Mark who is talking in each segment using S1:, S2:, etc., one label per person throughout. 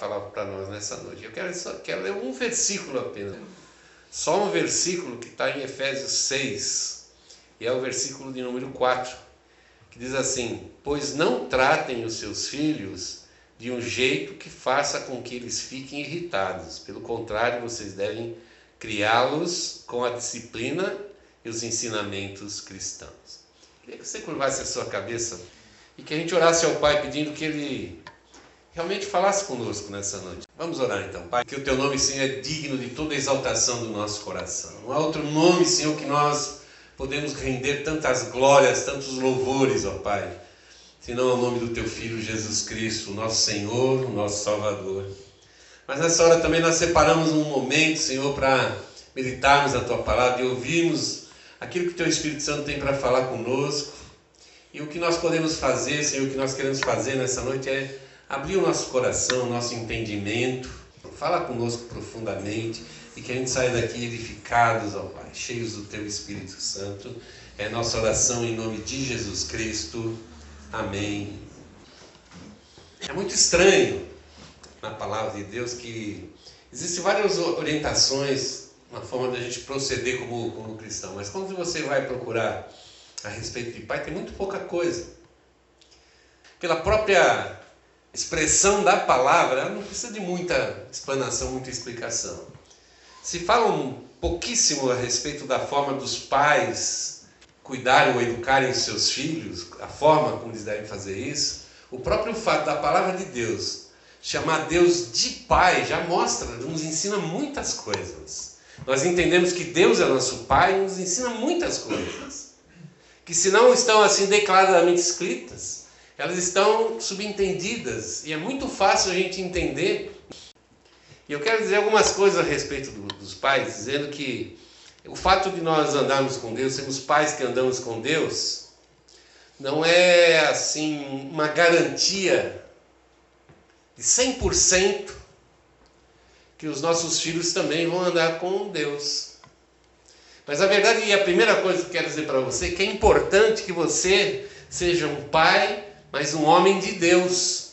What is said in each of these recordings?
S1: falar para nós nessa noite. Eu quero, só, quero ler um versículo apenas. Só um versículo que está em Efésios 6, e é o versículo de número 4, que diz assim: Pois não tratem os seus filhos de um jeito que faça com que eles fiquem irritados. Pelo contrário, vocês devem criá-los com a disciplina e os ensinamentos cristãos. Queria que você curvasse a sua cabeça e que a gente orasse ao Pai pedindo que Ele realmente falasse conosco nessa noite. Vamos orar então, Pai, que o Teu nome, Senhor, é digno de toda exaltação do nosso coração. Não há outro nome, Senhor, que nós podemos render tantas glórias, tantos louvores, ó Pai, senão ao nome do Teu Filho Jesus Cristo, nosso Senhor, o nosso Salvador. Mas nessa hora também nós separamos um momento, Senhor, para meditarmos a Tua palavra e ouvirmos aquilo que o Teu Espírito Santo tem para falar conosco. E o que nós podemos fazer, Senhor, o que nós queremos fazer nessa noite é abrir o nosso coração, o nosso entendimento, fala conosco profundamente e que a gente saia daqui edificados, ó Pai, cheios do Teu Espírito Santo. É nossa oração em nome de Jesus Cristo. Amém. É muito estranho na palavra de Deus que existem várias orientações na forma da gente proceder como, como cristão, mas quando você vai procurar a respeito de pai, tem muito pouca coisa. Pela própria expressão da palavra, não precisa de muita explanação, muita explicação. Se fala um pouquíssimo a respeito da forma dos pais cuidarem ou educarem seus filhos, a forma como eles devem fazer isso, o próprio fato da palavra de Deus chamar Deus de Pai já mostra, nos ensina muitas coisas. Nós entendemos que Deus é nosso Pai e nos ensina muitas coisas. Que se não estão assim declaradamente escritas, elas estão subentendidas e é muito fácil a gente entender. E eu quero dizer algumas coisas a respeito do, dos pais, dizendo que o fato de nós andarmos com Deus, sermos pais que andamos com Deus, não é assim uma garantia de 100% que os nossos filhos também vão andar com Deus. Mas a verdade e a primeira coisa que eu quero dizer para você é que é importante que você seja um pai, mas um homem de Deus.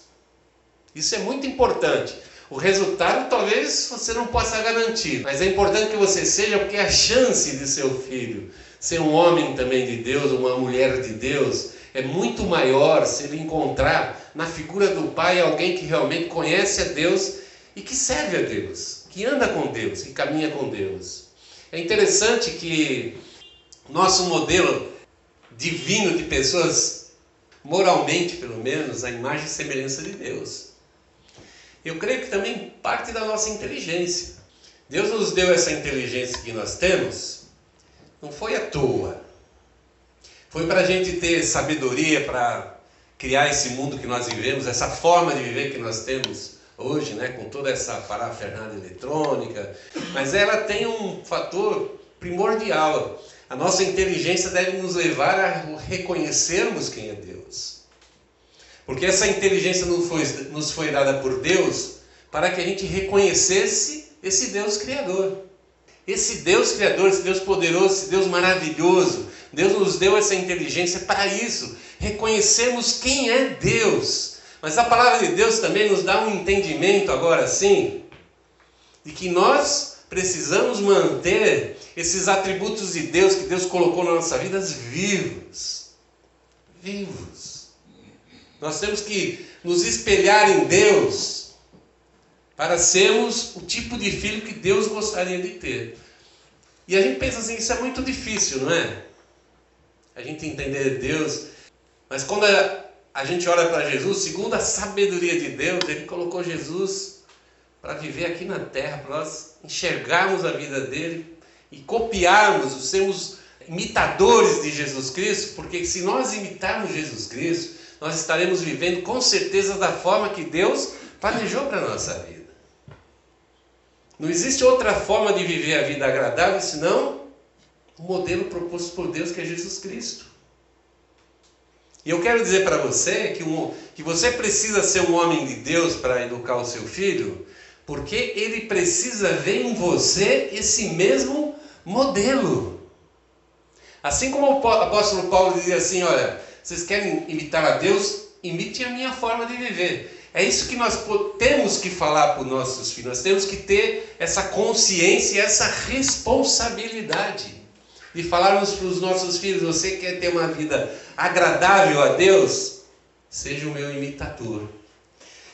S1: Isso é muito importante. O resultado talvez você não possa garantir, mas é importante que você seja, porque a chance de seu filho ser um homem também de Deus, uma mulher de Deus, é muito maior se ele encontrar na figura do pai alguém que realmente conhece a Deus e que serve a Deus, que anda com Deus, que caminha com Deus. É interessante que nosso modelo divino de pessoas, moralmente pelo menos, a imagem e semelhança de Deus. Eu creio que também parte da nossa inteligência. Deus nos deu essa inteligência que nós temos, não foi à toa. Foi para a gente ter sabedoria para criar esse mundo que nós vivemos, essa forma de viver que nós temos hoje, né, com toda essa parafernália eletrônica. Mas ela tem um fator primordial. A nossa inteligência deve nos levar a reconhecermos quem é Deus. Porque essa inteligência nos foi, nos foi dada por Deus para que a gente reconhecesse esse Deus Criador. Esse Deus Criador, esse Deus poderoso, esse Deus maravilhoso, Deus nos deu essa inteligência para isso, reconhecermos quem é Deus. Mas a palavra de Deus também nos dá um entendimento agora sim, de que nós precisamos manter esses atributos de Deus que Deus colocou nas nossas vidas vivos. Vivos. Nós temos que nos espelhar em Deus para sermos o tipo de filho que Deus gostaria de ter. E a gente pensa assim, isso é muito difícil, não é? A gente entender Deus. Mas quando a, a gente olha para Jesus, segundo a sabedoria de Deus, Ele colocou Jesus para viver aqui na terra, para nós enxergarmos a vida dele e copiarmos, sermos imitadores de Jesus Cristo, porque se nós imitarmos Jesus Cristo, nós estaremos vivendo com certeza da forma que Deus planejou para a nossa vida. Não existe outra forma de viver a vida agradável senão o modelo proposto por Deus, que é Jesus Cristo. E eu quero dizer para você que, um, que você precisa ser um homem de Deus para educar o seu filho, porque ele precisa ver em você esse mesmo modelo. Assim como o apóstolo Paulo dizia assim: olha, vocês querem imitar a Deus? Imite a minha forma de viver. É isso que nós temos que falar para os nossos filhos. Nós temos que ter essa consciência essa responsabilidade de falarmos para os nossos filhos: você quer ter uma vida agradável a Deus? Seja o meu imitador.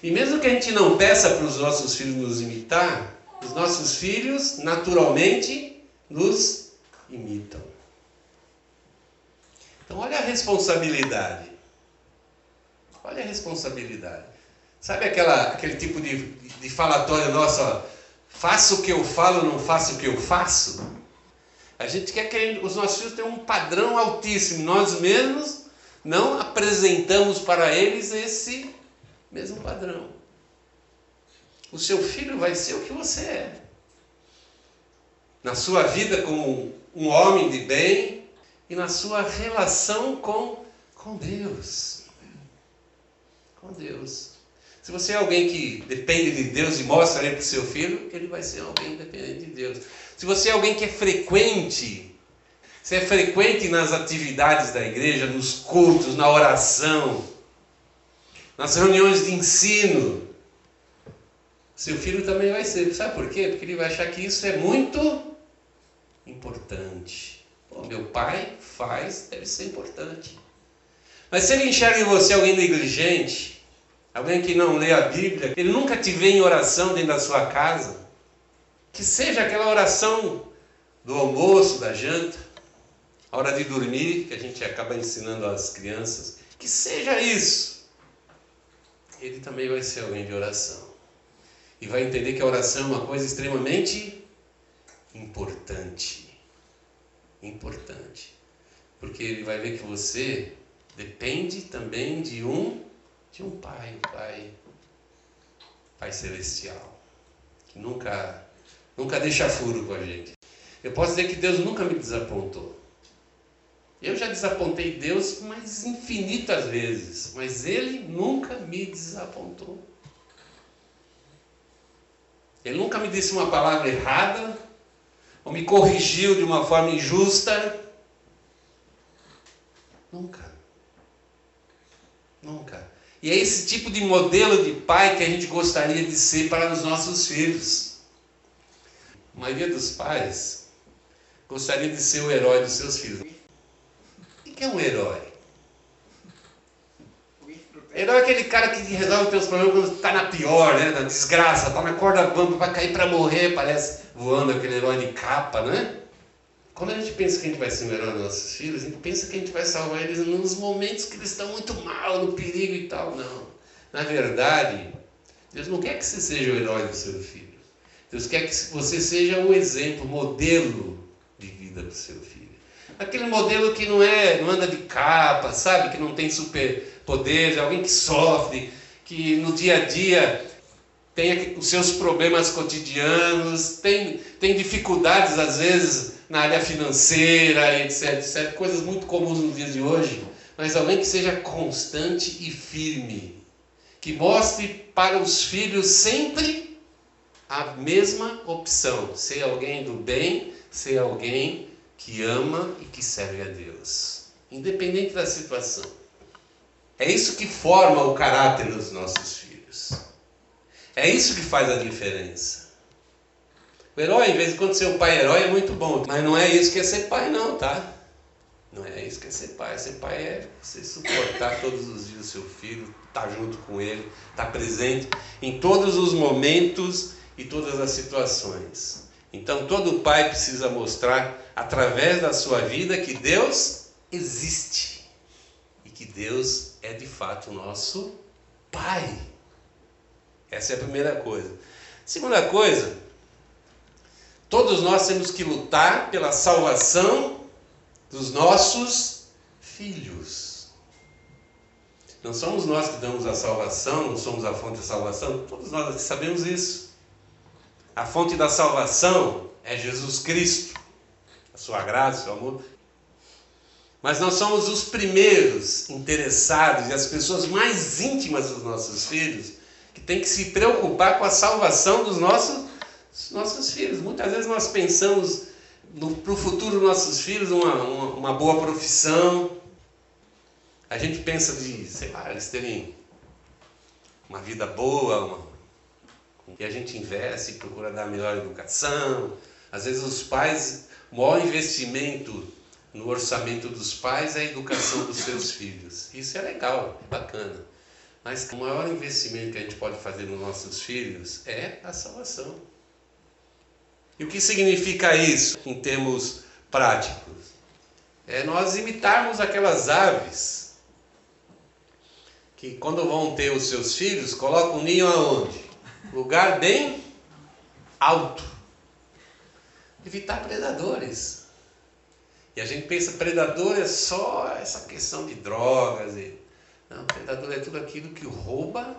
S1: E mesmo que a gente não peça para os nossos filhos nos imitar, os nossos filhos naturalmente nos imitam. Então, olha a responsabilidade. Olha a responsabilidade. Sabe aquela, aquele tipo de, de falatório nosso, ó, faça o que eu falo, não faça o que eu faço? A gente quer que os nossos filhos tenham um padrão altíssimo. Nós mesmos não apresentamos para eles esse mesmo padrão. O seu filho vai ser o que você é. Na sua vida como um homem de bem e na sua relação com, com Deus. Com Deus. Se você é alguém que depende de Deus e mostra ele para o seu filho, ele vai ser alguém dependente de Deus. Se você é alguém que é frequente, você é frequente nas atividades da igreja, nos cultos, na oração, nas reuniões de ensino, seu filho também vai ser. Sabe por quê? Porque ele vai achar que isso é muito importante. Pô, meu pai faz, deve ser importante. Mas se ele enxerga em você alguém negligente, alguém que não lê a Bíblia, ele nunca te vê em oração dentro da sua casa, que seja aquela oração do almoço, da janta, a hora de dormir, que a gente acaba ensinando às crianças, que seja isso ele também vai ser alguém de oração. E vai entender que a oração é uma coisa extremamente importante. Importante. Porque ele vai ver que você depende também de um de um pai, um pai pai celestial, que nunca nunca deixa furo com a gente. Eu posso dizer que Deus nunca me desapontou. Eu já desapontei Deus mais infinitas vezes, mas Ele nunca me desapontou. Ele nunca me disse uma palavra errada, ou me corrigiu de uma forma injusta. Nunca. Nunca. E é esse tipo de modelo de pai que a gente gostaria de ser para os nossos filhos. A maioria dos pais gostaria de ser o herói dos seus filhos que é um herói? Herói é aquele cara que resolve os teus problemas quando está na pior, né? na desgraça, está na corda bamba, vai cair para morrer, parece voando aquele herói de capa, né? Quando a gente pensa que a gente vai ser o herói dos nossos filhos, a gente pensa que a gente vai salvar eles nos momentos que eles estão muito mal, no perigo e tal. Não. Na verdade, Deus não quer que você seja o herói do seu filho. Deus quer que você seja o exemplo, o modelo de vida do seu filho. Aquele modelo que não é, não anda de capa, sabe? Que não tem superpoderes, é alguém que sofre, que no dia a dia tem os seus problemas cotidianos, tem, tem dificuldades às vezes na área financeira, etc, etc. Coisas muito comuns nos dias de hoje, mas alguém que seja constante e firme, que mostre para os filhos sempre a mesma opção: ser alguém do bem, ser alguém que ama e que serve a Deus, independente da situação. É isso que forma o caráter dos nossos filhos. É isso que faz a diferença. O herói, em vez de quando ser o pai herói, é muito bom, mas não é isso que é ser pai, não, tá? Não é isso que é ser pai. Ser pai é você suportar todos os dias o seu filho, estar tá junto com ele, estar tá presente em todos os momentos e todas as situações. Então todo pai precisa mostrar através da sua vida que Deus existe e que Deus é de fato nosso Pai. Essa é a primeira coisa. Segunda coisa, todos nós temos que lutar pela salvação dos nossos filhos. Não somos nós que damos a salvação, não somos a fonte da salvação, todos nós sabemos isso. A fonte da salvação é Jesus Cristo a sua graça, o seu amor. Mas nós somos os primeiros interessados e as pessoas mais íntimas dos nossos filhos que tem que se preocupar com a salvação dos nossos, dos nossos filhos. Muitas vezes nós pensamos para o futuro dos nossos filhos uma, uma, uma boa profissão. A gente pensa de, sei lá, eles terem uma vida boa, uma, e a gente investe, procura dar melhor educação. Às vezes os pais, o maior investimento no orçamento dos pais é a educação dos seus filhos. Isso é legal, é bacana. Mas o maior investimento que a gente pode fazer nos nossos filhos é a salvação. E o que significa isso em termos práticos? É nós imitarmos aquelas aves que quando vão ter os seus filhos, colocam o ninho aonde? Lugar bem alto. Evitar predadores. E a gente pensa predador é só essa questão de drogas. E... Não, predador é tudo aquilo que rouba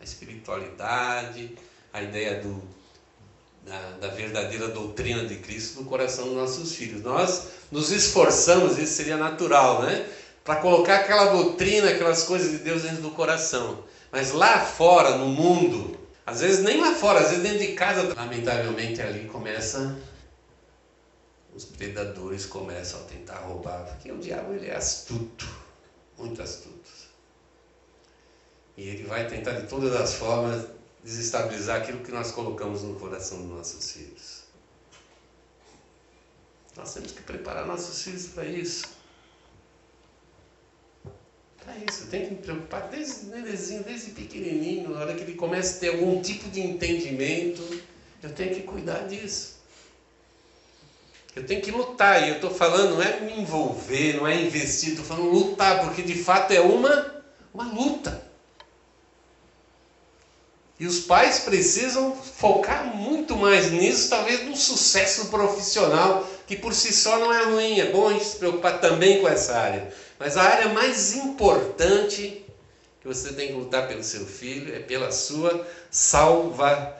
S1: a espiritualidade, a ideia do, da, da, verdadeira doutrina de Cristo no coração dos nossos filhos. Nós nos esforçamos, isso seria natural, né? Para colocar aquela doutrina, aquelas coisas de Deus dentro do coração. Mas lá fora, no mundo, às vezes nem lá fora, às vezes dentro de casa, lamentavelmente ali começa os predadores começam a tentar roubar, porque o diabo ele é astuto, muito astuto. E ele vai tentar de todas as formas desestabilizar aquilo que nós colocamos no coração dos nossos filhos. Nós temos que preparar nossos filhos para isso. Isso, tem que me preocupar desde bebezinho, desde pequenininho, na hora que ele começa a ter algum tipo de entendimento, eu tenho que cuidar disso. Eu tenho que lutar, e eu estou falando, não é me envolver, não é investir, estou falando lutar, porque de fato é uma, uma luta. E os pais precisam focar muito mais nisso, talvez no sucesso profissional, que por si só não é ruim, é bom a gente se preocupar também com essa área. Mas a área mais importante que você tem que lutar pelo seu filho é pela sua salvação.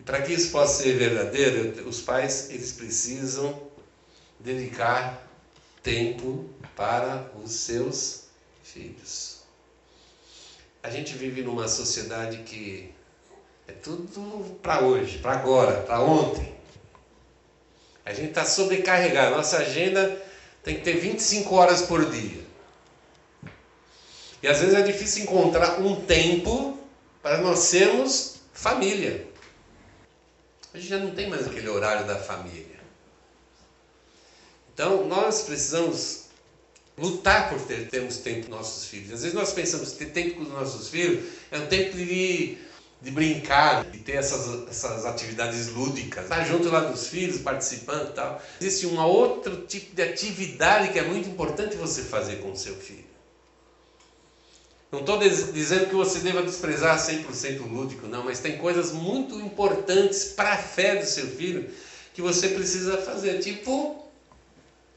S1: E para que isso possa ser verdadeiro, os pais eles precisam dedicar tempo para os seus filhos. A gente vive numa sociedade que é tudo para hoje, para agora, para ontem. A gente está sobrecarregado. Nossa agenda tem que ter 25 horas por dia. E às vezes é difícil encontrar um tempo para nós sermos família. A gente já não tem mais aquele horário da família. Então nós precisamos lutar por ter, termos tempo com nossos filhos. Às vezes nós pensamos que ter tempo com os nossos filhos é um tempo de, de brincar, de ter essas, essas atividades lúdicas, estar junto lá dos filhos, participando e tal. Existe um outro tipo de atividade que é muito importante você fazer com o seu filho. Não estou dizendo que você deva desprezar 100% o lúdico, não, mas tem coisas muito importantes para a fé do seu filho que você precisa fazer, tipo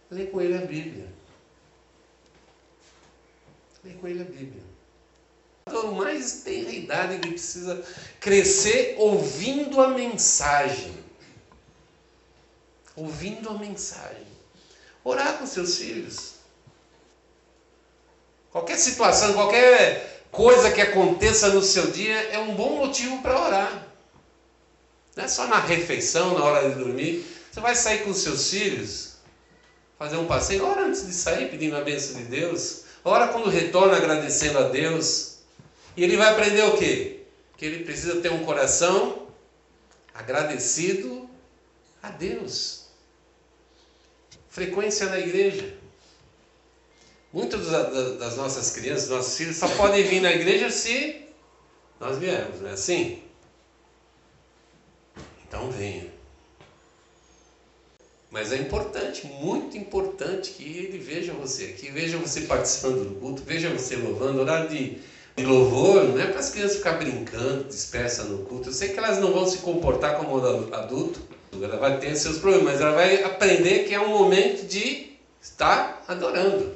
S1: ler com ele a Bíblia Lê com ele a Bíblia. Então, mais tem a idade, ele precisa crescer ouvindo a mensagem. Ouvindo a mensagem. Orar com seus filhos. Qualquer situação, qualquer coisa que aconteça no seu dia é um bom motivo para orar. Não é só na refeição, na hora de dormir. Você vai sair com seus filhos, fazer um passeio, ora antes de sair, pedindo a bênção de Deus. Ora quando retorna agradecendo a Deus. E ele vai aprender o quê? Que ele precisa ter um coração agradecido a Deus. Frequência na igreja. Muitas das nossas crianças, nossos filhos, só podem vir na igreja se nós viermos, não é assim? Então venha. Mas é importante, muito importante que ele veja você aqui, veja você participando do culto, veja você louvando. Horário de, de louvor não é para as crianças ficar brincando, dispersas no culto. Eu sei que elas não vão se comportar como adulto, ela vai ter seus problemas, mas ela vai aprender que é um momento de estar adorando.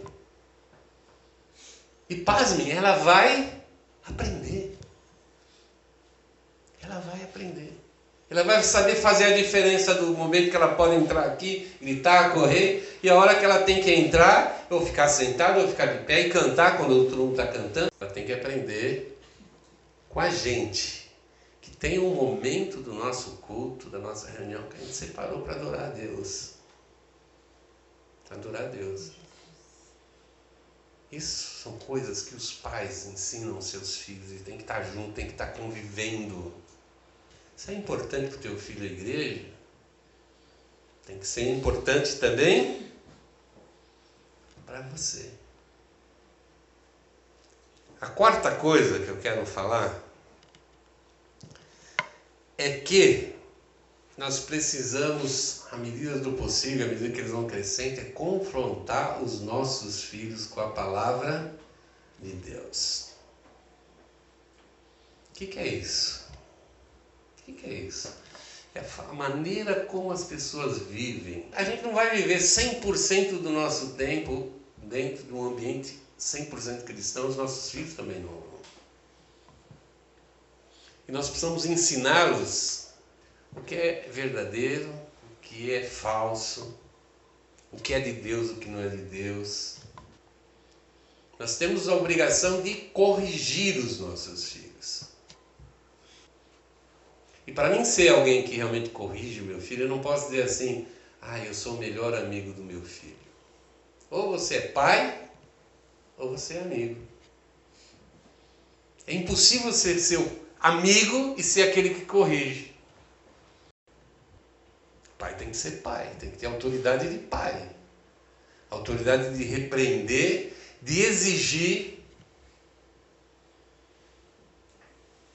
S1: E pasmem, ela vai aprender. Ela vai aprender. Ela vai saber fazer a diferença do momento que ela pode entrar aqui, gritar, correr, e a hora que ela tem que entrar, ou ficar sentada, ou ficar de pé e cantar quando o outro não está cantando. Ela tem que aprender com a gente, que tem um momento do nosso culto, da nossa reunião, que a gente separou para adorar a Deus. Adorar a Deus. Isso são coisas que os pais ensinam aos seus filhos e tem que estar junto, tem que estar convivendo. Isso é importante para o teu filho a igreja. Tem que ser importante também para você. A quarta coisa que eu quero falar é que nós precisamos, à medida do possível, à medida que eles vão crescendo, é confrontar os nossos filhos com a palavra de Deus. O que, que é isso? O que, que é isso? É a maneira como as pessoas vivem. A gente não vai viver 100% do nosso tempo dentro de um ambiente 100% cristão, os nossos filhos também não vão. E nós precisamos ensiná-los o que é verdadeiro, o que é falso, o que é de Deus, o que não é de Deus. Nós temos a obrigação de corrigir os nossos filhos. E para mim ser alguém que realmente corrige o meu filho, eu não posso dizer assim, ah, eu sou o melhor amigo do meu filho. Ou você é pai, ou você é amigo. É impossível ser seu amigo e ser aquele que corrige. Pai tem que ser pai, tem que ter autoridade de pai. Autoridade de repreender, de exigir.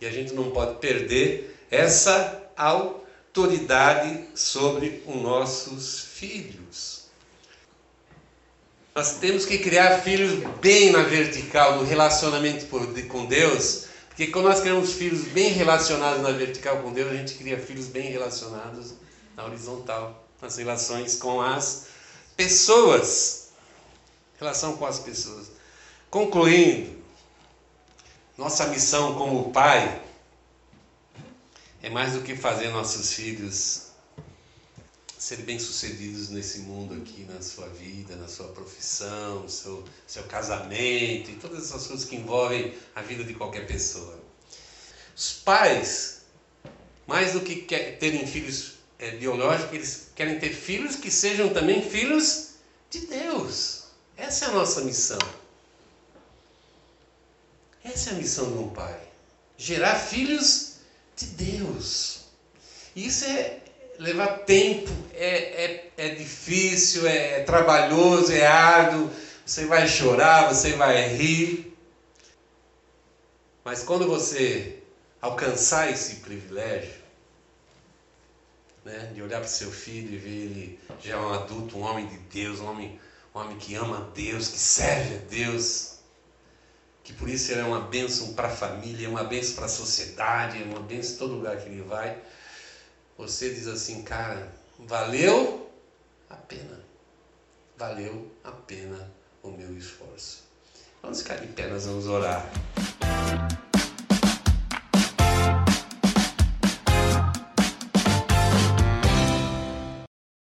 S1: E a gente não pode perder essa autoridade sobre os nossos filhos. Nós temos que criar filhos bem na vertical, no relacionamento com Deus, porque quando nós criamos filhos bem relacionados na vertical com Deus, a gente cria filhos bem relacionados na horizontal, nas relações com as pessoas. Relação com as pessoas. Concluindo, nossa missão como pai é mais do que fazer nossos filhos serem bem-sucedidos nesse mundo aqui, na sua vida, na sua profissão, seu, seu casamento e todas essas coisas que envolvem a vida de qualquer pessoa. Os pais, mais do que terem filhos é, biológicos, eles querem ter filhos que sejam também filhos de Deus. Essa é a nossa missão. Essa é a missão de um pai. Gerar filhos de Deus. Isso é, levar tempo, é, é, é difícil, é, é trabalhoso, é árduo, você vai chorar, você vai rir. Mas quando você alcançar esse privilégio, né, de olhar para seu filho e ver ele já é um adulto, um homem de Deus, um homem, um homem que ama a Deus, que serve a Deus, que por isso ele é uma bênção para a família, é uma bênção para a sociedade, é uma bênção em todo lugar que ele vai você diz assim, cara, valeu a pena. Valeu a pena o meu esforço. Vamos ficar de pé, nós vamos orar.